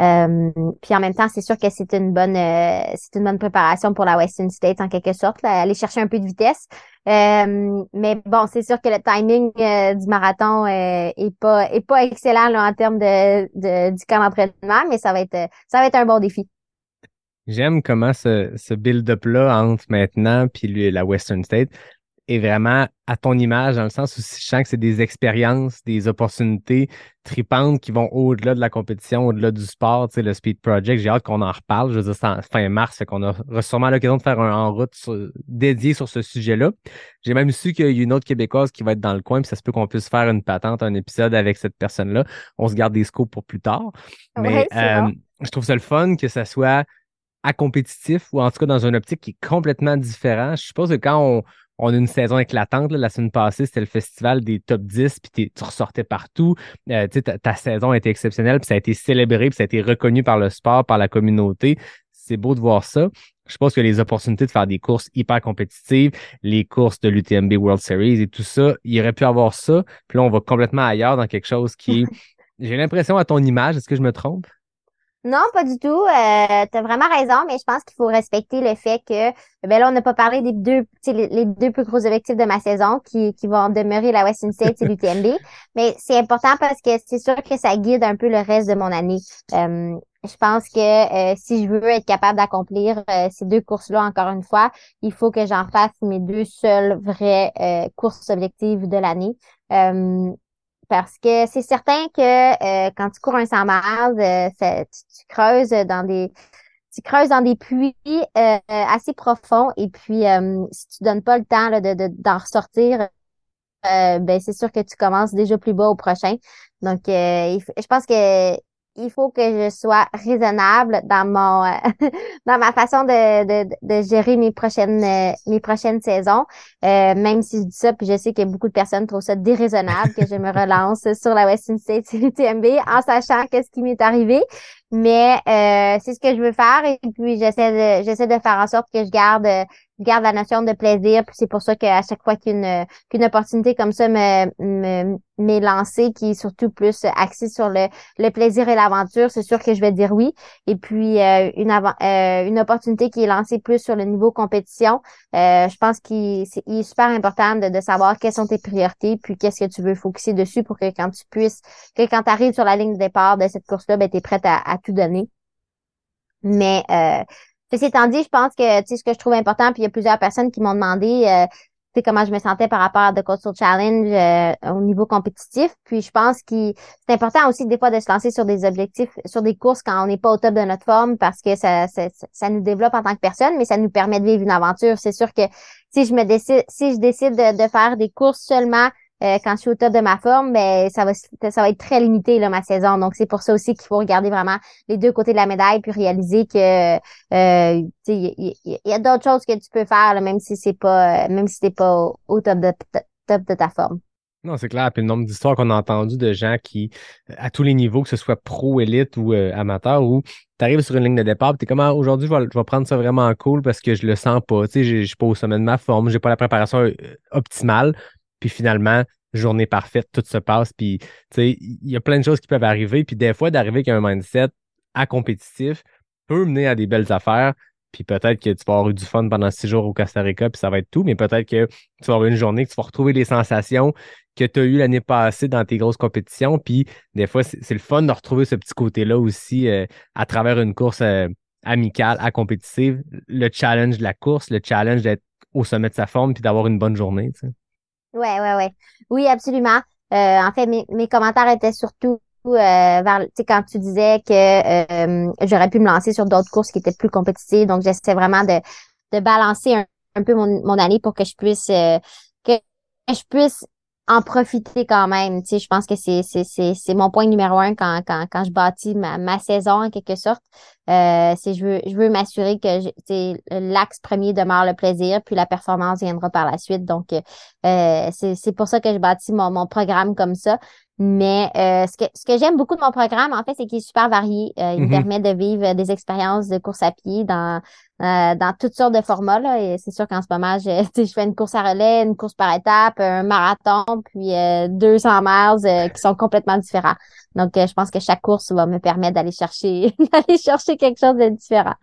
A: Euh, puis en même temps, c'est sûr que c'est une bonne, euh, c'est une bonne préparation pour la Western States en quelque sorte, là, aller chercher un peu de vitesse. Euh, mais bon, c'est sûr que le timing euh, du marathon euh, est pas, est pas excellent là, en termes de, de du camp d'entraînement, mais ça va être, ça va être un bon défi.
E: J'aime comment ce, ce build-up-là entre maintenant puis la Western State est vraiment à ton image, dans le sens où je sens que c'est des expériences, des opportunités tripantes qui vont au-delà de la compétition, au-delà du sport, tu sais, le Speed Project. J'ai hâte qu'on en reparle. Je veux dire, c'est en fin mars, fait qu'on aura sûrement l'occasion de faire un en route sur- dédié sur ce sujet-là. J'ai même su qu'il y a une autre Québécoise qui va être dans le coin, puis ça se peut qu'on puisse faire une patente, un épisode avec cette personne-là. On se garde des scopes pour plus tard. Mais
A: Ouais,
E: euh, je trouve ça le fun que ça soit à compétitif ou en tout cas dans une optique qui est complètement différente. Je suppose que quand on, on a une saison éclatante, là, la semaine passée, c'était le festival des top 10, puis tu ressortais partout. Euh, ta, ta saison a été exceptionnelle, puis ça a été célébré, puis ça a été reconnu par le sport, par la communauté. C'est beau de voir ça. Je pense que les opportunités de faire des courses hyper compétitives, les courses de l'UTMB World Series et tout ça, il aurait pu avoir ça. Puis là, on va complètement ailleurs dans quelque chose qui est, *laughs* j'ai l'impression à ton image, est-ce que je me trompe?
A: Non, pas du tout. Euh, tu as vraiment raison, mais je pense qu'il faut respecter le fait que ben là, on n'a pas parlé des deux, les, deux plus gros objectifs de ma saison qui, qui vont demeurer la Western States et l'UTMB. *laughs* Mais c'est important parce que c'est sûr que ça guide un peu le reste de mon année. Euh, je pense que euh, si je veux être capable d'accomplir euh, ces deux courses-là, encore une fois, il faut que j'en fasse mes deux seules vraies euh, courses objectives de l'année. Parce que c'est certain que euh, quand tu cours un 100 miles, euh, tu, creuses dans des tu creuses dans des puits euh, assez profonds et puis si tu donnes pas le temps de, de- d'en ressortir, ben c'est sûr que tu commences déjà plus bas au prochain. Donc je pense que il faut que je sois raisonnable dans mon euh, *laughs* dans ma façon de, de, de gérer mes prochaines euh, mes prochaines saisons. Euh, même si je dis ça, puis je sais que beaucoup de personnes trouvent ça déraisonnable que je me *laughs* relance sur la Western States *laughs* et l'UTMB en sachant qu'est-ce qui m'est arrivé. Mais euh, c'est ce que je veux faire et puis j'essaie de j'essaie de faire en sorte que je garde garde la notion de plaisir. Puis c'est pour ça qu'à chaque fois qu'une qu'une opportunité comme ça me me m'est lancée, qui est surtout plus axée sur le le plaisir et l'aventure, c'est sûr que je vais dire oui. Et puis euh, une avant- euh, une opportunité qui est lancée plus sur le niveau compétition, euh, je pense qu'il c'est il est super important de, de savoir quelles sont tes priorités, puis qu'est-ce que tu veux focuser dessus pour que quand tu puisses, que quand tu arrives sur la ligne de départ de cette course-là, ben, tu es prête à, à tout donner. Mais euh, ceci étant dit, je pense que tu sais, ce que je trouve important, puis il y a plusieurs personnes qui m'ont demandé euh, comment je me sentais par rapport à The Coastal Challenge euh, au niveau compétitif. Puis je pense que c'est important aussi des fois de se lancer sur des objectifs, sur des courses quand on n'est pas au top de notre forme parce que ça, ça, ça nous développe en tant que personne, mais ça nous permet de vivre une aventure. C'est sûr que si je me décide, si je décide de, de faire des courses seulement euh, quand je suis au top de ma forme, ben ça va ça va être très limité là ma saison. Donc c'est pour ça aussi qu'il faut regarder vraiment les deux côtés de la médaille puis réaliser que euh, il y, a d'autres choses que tu peux faire même si c'est pas euh, même si t'es pas au, top de top de ta forme.
E: Non, c'est clair. Puis le nombre d'histoires qu'on a entendues de gens qui, à tous les niveaux, que ce soit pro, élite ou amateur, où tu arrives sur une ligne de départ, tu es comme Ah, aujourd'hui, je vais, je vais prendre ça vraiment cool parce que je le sens pas. Tu sais, je suis pas au sommet de ma forme, j'ai pas la préparation optimale. Puis finalement, journée parfaite, tout se passe. Puis, tu sais, il y a plein de choses qui peuvent arriver. Puis des fois, d'arriver avec un mindset à compétitif peut mener à des belles affaires. Puis peut-être que tu vas avoir eu du fun pendant six jours au Costa Rica, puis ça va être tout. Mais peut-être que tu vas avoir une journée que tu vas retrouver les sensations que tu as eues l'année passée dans tes grosses compétitions. Puis des fois, c'est le fun de retrouver ce petit côté-là aussi euh, à travers une course euh, amicale, à compétitive. Le challenge de la course, le challenge d'être au sommet de sa forme, puis d'avoir une bonne journée.
A: Ouais, ouais, ouais. Oui, absolument. Euh, en fait, mes, commentaires étaient surtout euh, vers, tu sais, quand tu disais que euh, j'aurais pu me lancer sur d'autres courses qui étaient plus compétitives. Donc, j'essaie vraiment de, de balancer un, un peu mon, mon année pour que je puisse euh, que je puisse en profiter quand même. Tu sais, je pense que c'est c'est c'est c'est mon point numéro un quand quand quand je bâtis ma ma saison en quelque sorte. Euh, c'est je veux je veux m'assurer que je- l'axe premier demeure le plaisir, puis la performance viendra par la suite. Donc euh, c'est c'est pour ça que je bâtis mon mon programme comme ça. Mais euh, ce que, ce que j'aime beaucoup de mon programme, en fait, c'est qu'il est super varié. Euh, il me
E: Mhm.
A: permet de vivre des expériences de course à pied dans, euh, dans toutes sortes de formats. Là. Et c'est sûr qu'en ce moment, je, *laughs* je fais une course à relais, une course par étape, un marathon, puis euh, 200 miles euh, qui sont complètement différents. Donc, euh, je pense que chaque course va me permettre d'aller chercher *laughs* d'aller chercher quelque chose de différent.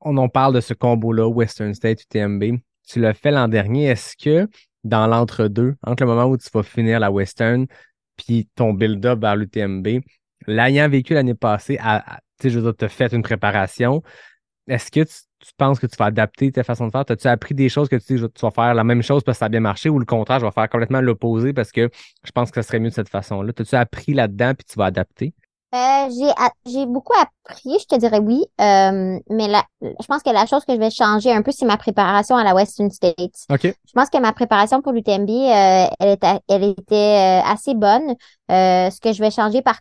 E: on en parle de ce combo-là, Western State, UTMB. Tu l'as fait l'an dernier. Est-ce que dans l'entre-deux, entre le moment où tu vas finir la Western puis ton build-up vers l'UTMB, l'ayant vécu l'année passée, tu sais, je veux dire, as fait une préparation, est-ce que tu, penses que tu vas adapter ta façon de faire? As-tu appris des choses que tu dis, tu vas faire la même chose parce que ça a bien marché ou le contraire, je vais faire complètement l'opposé parce que je pense que ça serait mieux de cette façon-là? As-tu appris là-dedans puis tu vas adapter?
A: Euh, j'ai a- j'ai beaucoup appris, je te dirais oui, euh, mais la, je pense que la chose que je vais changer un peu, c'est ma préparation à la Western States.
E: OK.
A: Je pense que ma préparation pour l'UTMB, euh, elle était, elle était euh, assez bonne. Euh, ce que je vais changer par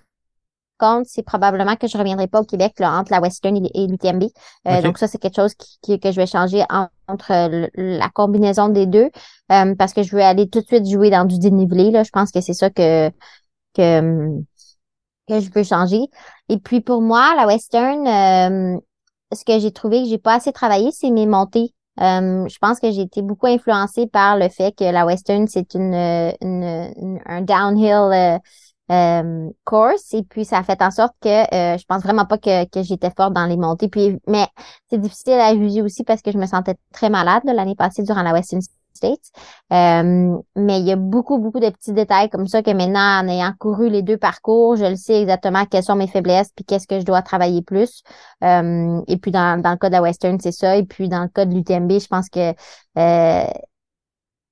A: contre, c'est probablement que je reviendrai pas au Québec là, entre la Western et, l'UTMB. Euh,
E: Ok.
A: Donc ça, c'est quelque chose qui, qui- que je vais changer en- entre la combinaison des deux euh, parce que je veux aller tout de suite jouer dans du dénivelé. Là. Je pense que c'est ça que, que, hum, que je veux changer. Et puis pour moi, la Western, euh, ce que j'ai trouvé que j'ai pas assez travaillé, c'est mes montées. Euh, je pense que j'ai été beaucoup influencée par le fait que la Western, c'est une, euh, une, un downhill euh, euh, course. Et puis, ça a fait en sorte que euh, je pense vraiment pas que, que j'étais forte dans les montées. Puis, mais c'est difficile à juger aussi parce que je me sentais très malade l'année passée durant la Western Euh, mais il y a beaucoup, beaucoup de petits détails comme ça que maintenant, en ayant couru les deux parcours, je le sais exactement quelles sont mes faiblesses puis qu'est-ce que je dois travailler plus. Euh, et puis dans, dans le cas de la Western, c'est ça. Et puis dans le cas de l'UTMB, je pense que euh,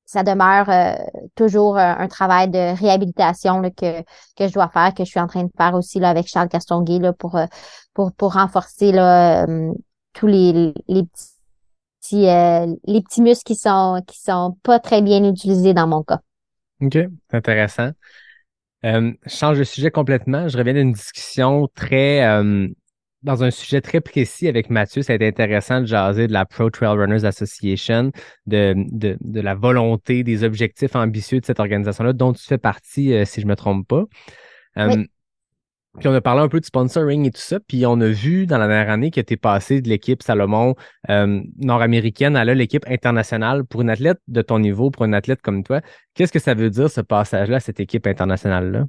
A: ça demeure euh, toujours un, travail de réhabilitation là, que, que je dois faire, que je suis en train de faire aussi là, avec Charles Castonguay là, pour, pour, pour renforcer là, tous les, les petits euh, les petits muscles qui sont qui sont pas très bien utilisés dans mon cas.
E: OK, intéressant. Euh, je change de sujet complètement. Je reviens d'une discussion très euh, dans un sujet très précis avec Mathieu. Ça a été intéressant de jaser de la Pro Trail Runners Association, de, de, de la volonté, des objectifs ambitieux de cette organisation-là, dont tu fais partie, euh, si je me trompe pas.
A: Oui.
E: Puis on a parlé un peu de sponsoring et tout ça, puis on a vu dans la dernière année que tu passé de l'équipe Salomon euh, nord-américaine à l'équipe internationale. Pour une athlète de ton niveau, pour une athlète comme toi, qu'est-ce que ça veut dire ce passage-là, cette équipe internationale-là?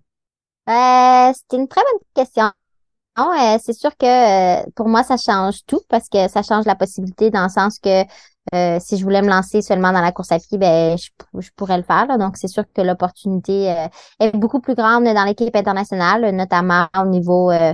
A: Euh, c'est une très bonne question. Euh, c'est sûr que euh, pour moi, ça change tout parce que ça change la possibilité dans le sens que euh, si je voulais me lancer seulement dans la course à pied, ben je, je pourrais le faire. là. Donc, c'est sûr que l'opportunité euh, est beaucoup plus grande dans l'équipe internationale, notamment au niveau euh,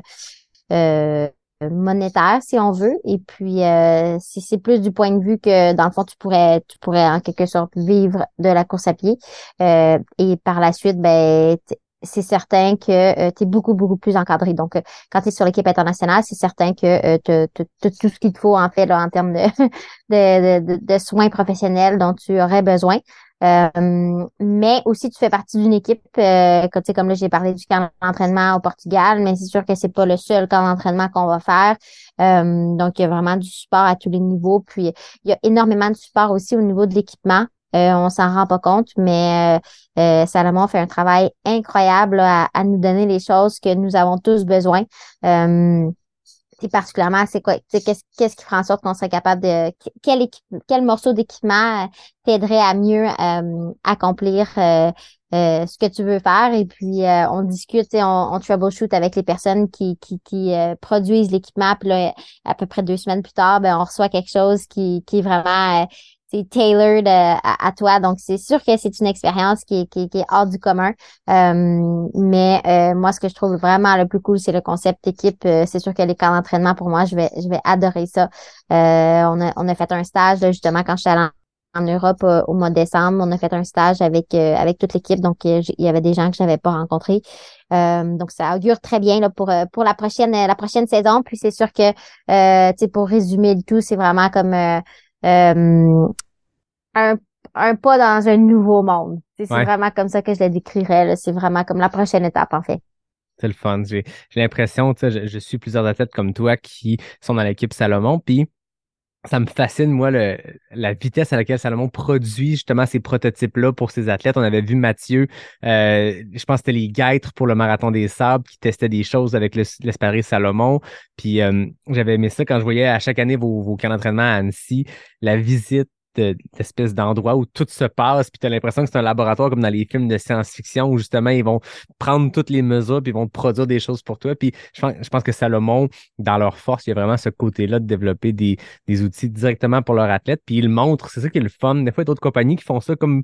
A: euh, monétaire, si on veut. Et puis, euh, si c'est plus du point de vue que, dans le fond, tu pourrais, tu pourrais en quelque sorte vivre de la course à pied. Et par la suite, ben, c'est certain que tu es beaucoup, beaucoup plus encadré. Donc, euh, quand tu es sur l'équipe internationale, c'est certain que tu as tout ce qu'il te faut, en fait, là, en termes *laughs* de, soins professionnels dont tu aurais besoin. Euh, mais aussi, tu fais partie d'une équipe, euh, comme, sais, comme là, j'ai parlé du camp d'entraînement au Portugal, mais c'est sûr que c'est pas le seul camp d'entraînement qu'on va faire. Euh, donc, il y a vraiment du support à tous les niveaux. Puis, il y a énormément de support aussi au niveau de l'équipement. Euh, on s'en rend pas compte, mais euh, euh, Salomon fait un travail incroyable là, à, à, nous donner les choses que nous avons tous besoin. Euh, particulièrement, c'est quoi, qu'est-ce, qu'est-ce qui fera en sorte qu'on serait capable de, quel, équipe, quel morceau d'équipement t'aiderait à mieux euh, accomplir euh, euh, ce que tu veux faire. Et puis, euh, on discute, on, on troubleshoot avec les personnes qui, qui, qui euh, produisent l'équipement. Puis là, à peu près deux semaines plus tard, ben, on reçoit quelque chose qui, qui est vraiment c'est tailored euh, à, à, toi. Donc, c'est sûr que c'est une expérience qui est, qui, qui est hors du commun. Euh, mais euh, moi, ce que je trouve vraiment le plus cool, c'est le concept équipe. Euh, c'est sûr que les camps d'entraînement, pour moi, je vais, je vais adorer ça. Euh, on, a, on a fait un stage, là, justement, quand je suis allée en, Europe euh, au mois de décembre. On a fait un stage avec, euh, avec toute l'équipe. Donc, il y avait des gens que je n'avais pas rencontrés. donc, ça augure très bien là, pour, pour la prochaine la prochaine saison. Puis, c'est sûr que, sais, pour résumer le tout, c'est vraiment comme... Euh, un, un pas dans un nouveau monde. C'est ouais. vraiment comme ça que je le décrirais. C'est vraiment comme la prochaine étape, en fait.
E: C'est le fun. J'ai l'impression, tu sais, je, je, suis plusieurs athlètes comme toi qui sont dans l'équipe Salomon, puis ça me fascine, moi, la vitesse à laquelle Salomon produit justement ces prototypes-là pour ses athlètes. On avait vu Mathieu, euh, je pense que c'était les guêtres pour le marathon des sables qui testaient des choses avec l'espadrille Salomon. Puis euh, j'avais aimé ça quand je voyais à chaque année vos, vos camps d'entraînement à Annecy, la visite d'espèce d'endroit où tout se passe, puis tu as l'impression que c'est un laboratoire comme dans les films de science-fiction où justement ils vont prendre toutes les mesures puis ils vont produire des choses pour toi. Puis je pense, que Salomon, dans leur force, il y a vraiment ce côté-là de développer des, des outils directement pour leurs athlètes. Puis ils montrent, c'est ça qui est le fun. Des fois, il y a d'autres compagnies qui font ça comme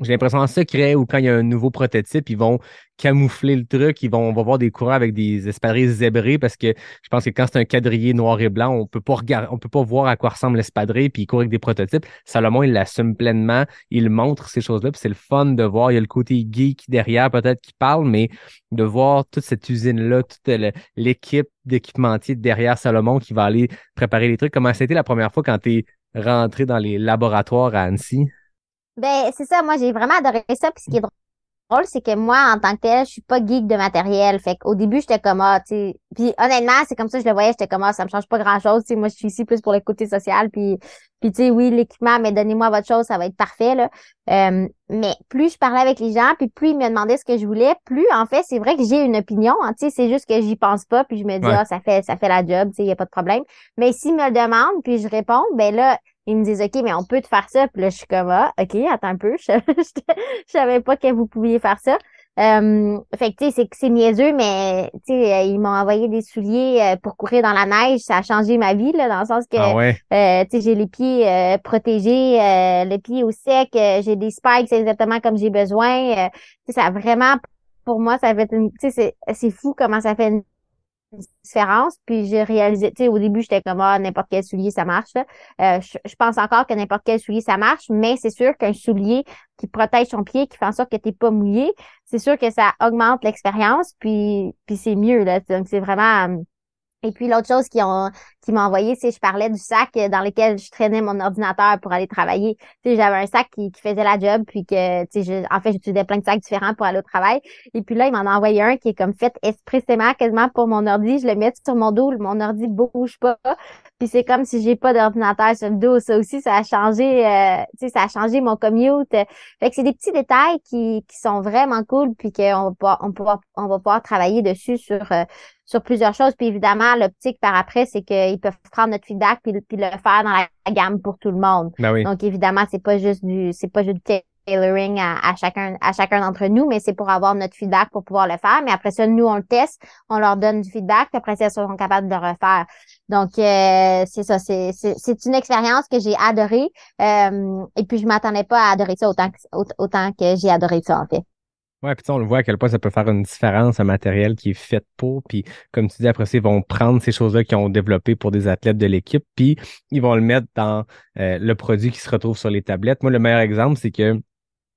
E: j'ai l'impression en secret ou quand il y a un nouveau prototype, ils vont camoufler le truc, ils vont, on va voir des coureurs avec des espadrilles zébrés parce que je pense que quand c'est un quadrillé noir et blanc, on peut pas regarder, on peut pas voir à quoi ressemble l'espadrille puis il court avec des prototypes. Salomon, il l'assume pleinement, il montre ces choses-là puis c'est le fun de voir. Il y a le côté geek derrière peut-être qui parle, mais de voir toute cette usine-là, toute l'équipe d'équipementiers derrière Salomon qui va aller préparer les trucs. Comment c'était la première fois quand tu es rentré dans les laboratoires à Annecy?
A: Ben, c'est ça, moi j'ai vraiment adoré ça. Puis ce qui est drôle, c'est que moi, en tant que tel, je suis pas geek de matériel. Fait qu'au début, j'étais comme ah, tu sais. Puis honnêtement, c'est comme ça que je le voyais, j'étais comme ah, ça me change pas grand chose. Tu moi, je suis ici plus pour le côté social. Puis, puis tu sais, oui, l'équipement, mais donnez-moi votre chose, ça va être parfait. Là. Euh, mais plus je parlais avec les gens, puis plus ils me demandaient ce que je voulais, plus en fait, c'est vrai que j'ai une opinion. Hein, tu sais, c'est juste que j'y pense pas, puis je me dis ah, ça fait ça fait la job, tu sais, y a pas de problème. Mais s'ils me le demandent, puis je réponds, ben là ils me disent OK, mais on peut te faire ça. Puis là, je suis comme ah, OK, attends un peu. *laughs* Je, je, savais pas que vous pouviez faire ça. Euh, fait que tu sais, c'est c'est niaiseux, mais tu sais, euh, ils m'ont envoyé des souliers euh, pour courir dans la neige. Ça a changé ma vie, là, dans le sens que
E: ah ouais?
A: euh, tu sais, j'ai les pieds protégés, les pieds au sec, j'ai des spikes exactement comme j'ai besoin. tu sais, ça a vraiment pour moi, ça fait une. Tu sais, c'est fou comment ça fait une Puis j'ai réalisé, tu sais, au début, j'étais comme, ah, n'importe quel soulier, ça marche. Euh, je, pense encore que n'importe quel soulier, ça marche, mais c'est sûr qu'un soulier qui protège son pied, qui fait en sorte que tu pas mouillé, c'est sûr que ça augmente l'expérience, puis, puis c'est mieux. Là. Donc, c'est vraiment et puis l'autre chose qu'ils ont qui m'a envoyé, c'est je parlais du sac dans lequel je traînais mon ordinateur pour aller travailler. Tu sais, j'avais un sac qui, qui faisait la job, puis que tu sais, en fait, j'utilisais plein de sacs différents pour aller au travail. Et puis là, il m'en a envoyé un qui est comme fait expressément quasiment pour mon ordi. Je le mets sur mon dos, mon ordi bouge pas. Puis c'est comme si j'ai pas d'ordinateur sur le dos. Ça aussi, ça a changé, euh, tu sais, ça a changé mon commute. Fait que c'est des petits détails qui, qui sont vraiment cool, puis qu'on va on, on va pouvoir travailler dessus sur euh, sur plusieurs choses. Puis évidemment, l'optique par après, c'est qu'ils peuvent prendre notre feedback puis, puis, le faire dans la gamme pour tout le monde.
E: Ben
A: Donc évidemment, c'est pas juste du c'est pas juste du tailoring à, chacun à chacun d'entre nous, mais c'est pour avoir notre feedback pour pouvoir le faire. Mais après ça, nous, on le teste, on leur donne du feedback, puis après ça, ils sont capables de le refaire. Donc, euh, c'est ça, c'est, c'est, une expérience que j'ai adorée. Euh, et puis, je m'attendais pas à adorer ça autant que, autant que j'ai adoré ça, en fait.
E: Ouais, puis on le voit à quel point ça peut faire une différence, un matériel qui est fait pour. Puis comme tu dis, après ça, ils vont prendre ces choses-là qu'ils ont développées pour des athlètes de l'équipe, puis ils vont le mettre dans euh, le produit qui se retrouve sur les tablettes. Moi, le meilleur exemple, c'est que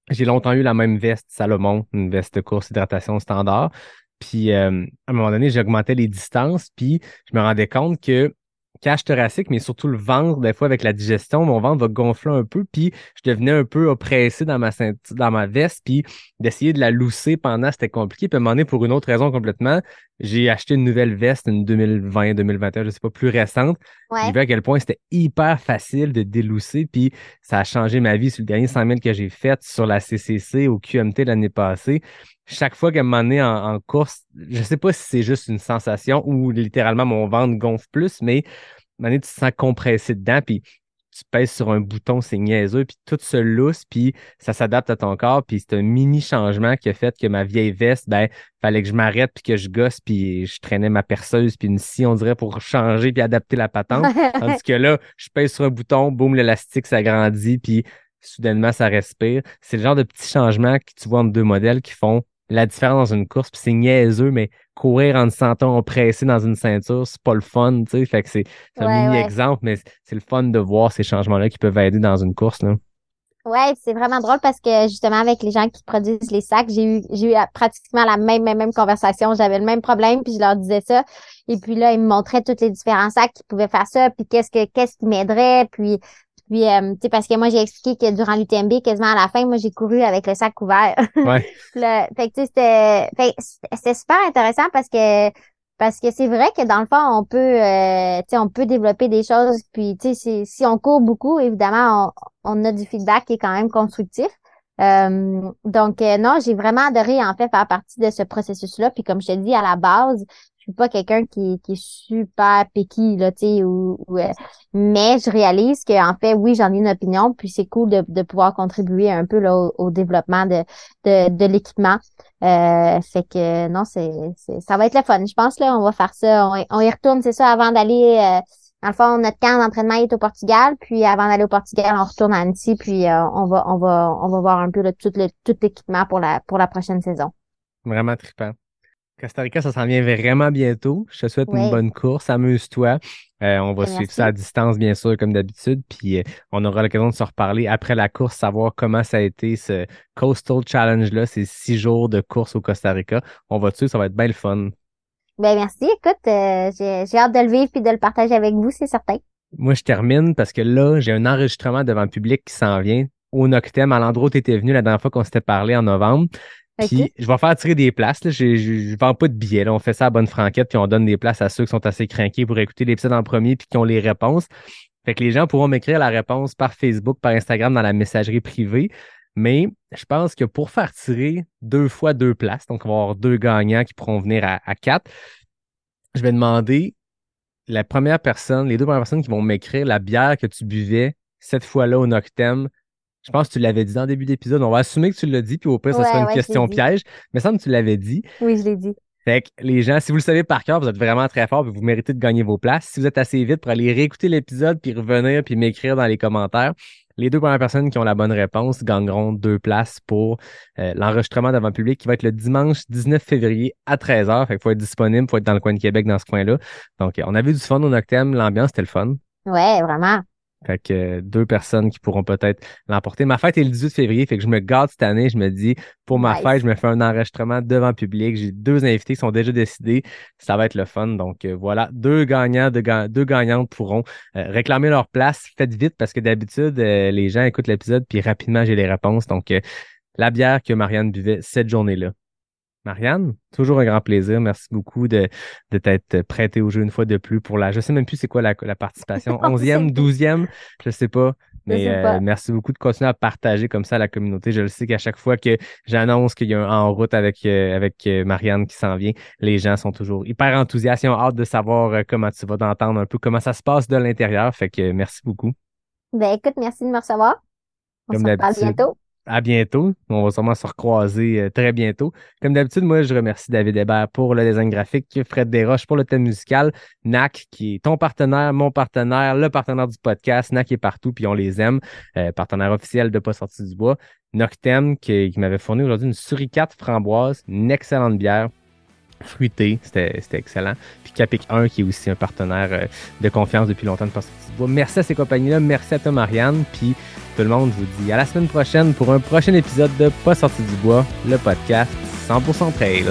E: j'ai longtemps eu la même veste Salomon, une veste course hydratation standard. Puis euh, à un moment donné, j'augmentais les distances, puis je me rendais compte que cage thoracique, mais surtout le ventre, des fois avec la digestion, mon ventre va gonfler un peu, puis je devenais un peu oppressé dans ma veste, puis d'essayer de la lousser pendant, c'était compliqué. Puis à un moment donné, pour une autre raison complètement, j'ai acheté une nouvelle veste, une 2020-2021, je sais pas, plus récente. J'ai vu à quel point c'était hyper facile de délousser, puis ça a changé ma vie sur le dernier 100 000 que j'ai fait sur la CCC au QMT l'année passée. Chaque fois qu'elle m'a en, en course, je sais pas si c'est juste une sensation ou littéralement mon ventre gonfle plus, mais à tu te sens compressé dedans, puis tu pèses sur un bouton, c'est niaiseux, puis tout se lousse, puis ça s'adapte à ton corps, puis c'est un mini changement qui a fait que ma vieille veste, ben, fallait que je m'arrête, puis que je gosse, puis je traînais ma perceuse, puis une scie, on dirait, pour changer, puis adapter la patente. *laughs* Tandis que là, je pèse sur un bouton, boum, l'élastique s'agrandit, puis soudainement, ça respire. C'est le genre de petits changements que tu vois entre deux modèles qui font la différence dans une course, puis c'est niaiseux, mais courir en se sentant oppressé dans une ceinture, c'est pas le fun, tu sais. Fait que c'est un mini-exemple, mais c'est le fun de voir ces changements-là qui peuvent aider dans une course, là.
A: Ouais, c'est vraiment drôle parce que justement avec les gens qui produisent les sacs, j'ai eu j'ai eu pratiquement la même, même même conversation, j'avais le même problème puis je leur disais ça et puis là ils me montraient tous les différents sacs qui pouvaient faire ça puis qu'est-ce que qu'est-ce qui m'aiderait puis puis, euh, tu sais, parce que moi, j'ai expliqué que durant l'UTMB, quasiment à la fin, moi, j'ai couru avec le sac couvert.
E: Ouais. *laughs*
A: le, fait que, tu sais, c'était, c'était super intéressant parce que Parce que c'est vrai que dans le fond, on peut, euh, tu sais, on peut développer des choses. Puis, tu sais, si on court beaucoup, évidemment, on, on, a du feedback qui est quand même constructif. Euh, donc, euh, non, j'ai vraiment adoré, en fait, faire partie de ce processus-là. Puis, comme je te dis, à la base, suis pas quelqu'un qui, qui est super picky, là, tu sais, ou, euh, mais je réalise que en fait, oui, j'en ai une opinion, puis c'est cool de, de pouvoir contribuer un peu là, au, développement de, de, de l'équipement. Euh, fait que non, c'est, ça va être le fun. Je pense là, on va faire ça. On, on y retourne, c'est ça, avant d'aller. Euh, dans le fond, notre camp d'entraînement est au Portugal, puis avant d'aller au Portugal, on retourne à Annecy, puis euh, on va, on va, on va voir un peu là, tout, le, tout l'équipement pour la, pour la prochaine saison.
E: Vraiment trippant. Costa Rica, ça s'en vient vraiment bientôt. Je te souhaite une bonne course. Amuse-toi. Euh, on va suivre ça à distance, bien sûr, comme d'habitude. Puis euh, on aura l'occasion de se reparler après la course, savoir comment ça a été ce Coastal Challenge-là, ces six jours de course au Costa Rica. On va dessus, ça va être bien le fun.
A: Ben merci. Écoute, euh, j'ai hâte de le vivre et de le partager avec vous, c'est certain.
E: Moi, je termine parce que là, j'ai un enregistrement devant le public qui s'en vient au Noctem, à l'endroit où tu étais venu la dernière fois qu'on s'était parlé en novembre. Puis je vais faire tirer des places. Là. Je, ne vends pas de billets. Là. On fait ça à bonne franquette, puis on donne des places à ceux qui sont assez craqués pour écouter l'épisode en premier puis qui ont les réponses. Fait que les gens pourront m'écrire la réponse par Facebook, par Instagram, dans la messagerie privée. Mais je pense que pour faire tirer deux fois deux places, donc on va avoir deux gagnants qui pourront venir à, quatre, je vais demander la première personne, les deux premières personnes qui vont m'écrire la bière que tu buvais cette fois-là au Noctem je pense que tu l'avais dit en début d'épisode. On va assumer que tu l'as dit, puis au pire, ça sera une question piège. Mais semble que tu l'avais dit.
A: Oui, je l'ai dit.
E: Fait que les gens, si vous le savez par cœur, vous êtes vraiment très fort et vous méritez de gagner vos places. Si vous êtes assez vite pour aller réécouter l'épisode, puis revenir, puis m'écrire dans les commentaires, les deux premières personnes qui ont la bonne réponse gagneront deux places pour euh, l'enregistrement devant le public qui va être le dimanche 19 février à 13h. Fait qu'il faut être disponible, il faut être dans le coin de Québec dans ce coin-là. Donc, on avait du fun au Noctem, l'ambiance était le fun.
A: Ouais, vraiment.
E: Fait que euh, deux personnes qui pourront peut-être l'emporter. Ma fête est le 18 février, fait que je me garde cette année. Je me dis, pour ma fête, je me fais un enregistrement devant le public. J'ai deux invités qui sont déjà décidés. Ça va être le fun. Donc euh, voilà, deux gagnants, deux, deux gagnantes pourront euh, réclamer leur place. Faites vite parce que d'habitude, les gens écoutent l'épisode puis rapidement j'ai les réponses. Donc la bière que Marianne buvait cette journée-là. Marianne, toujours un grand plaisir. Merci beaucoup de, de t'être prêtée au jeu une fois de plus pour la. Je sais même plus c'est quoi la, la participation. *laughs* Onzième, douzième, je sais pas. Mais euh, merci beaucoup de continuer à partager comme ça la communauté. Je le sais qu'à chaque fois que j'annonce qu'il y a un en route avec, euh, avec euh, Marianne qui s'en vient, les gens sont toujours hyper enthousiastes. Ils ont hâte de savoir comment tu vas d'entendre un peu comment ça se passe de l'intérieur. Fait que merci beaucoup.
A: Ben écoute, merci de me recevoir. On se reparle bientôt
E: à bientôt. On va sûrement se recroiser euh, très bientôt. Comme d'habitude, moi, je remercie David Hébert pour le design graphique, Fred Desroches pour le thème musical, NAC qui est ton partenaire, mon partenaire, le partenaire du podcast. NAC est partout, puis on les aime. Euh, partenaire officiel de Pas sorti du bois. Noctem qui, m'avait fourni aujourd'hui une suricate framboise, une excellente bière fruité, c'était excellent. Puis Capic 1 qui est aussi un partenaire euh, de confiance depuis longtemps de Pas sorti du bois. Merci à ces compagnies-là, merci à toi Marianne, puis tout le monde, je vous dis à la semaine prochaine pour un prochain épisode de Pas sorti du bois, le podcast 100% trail.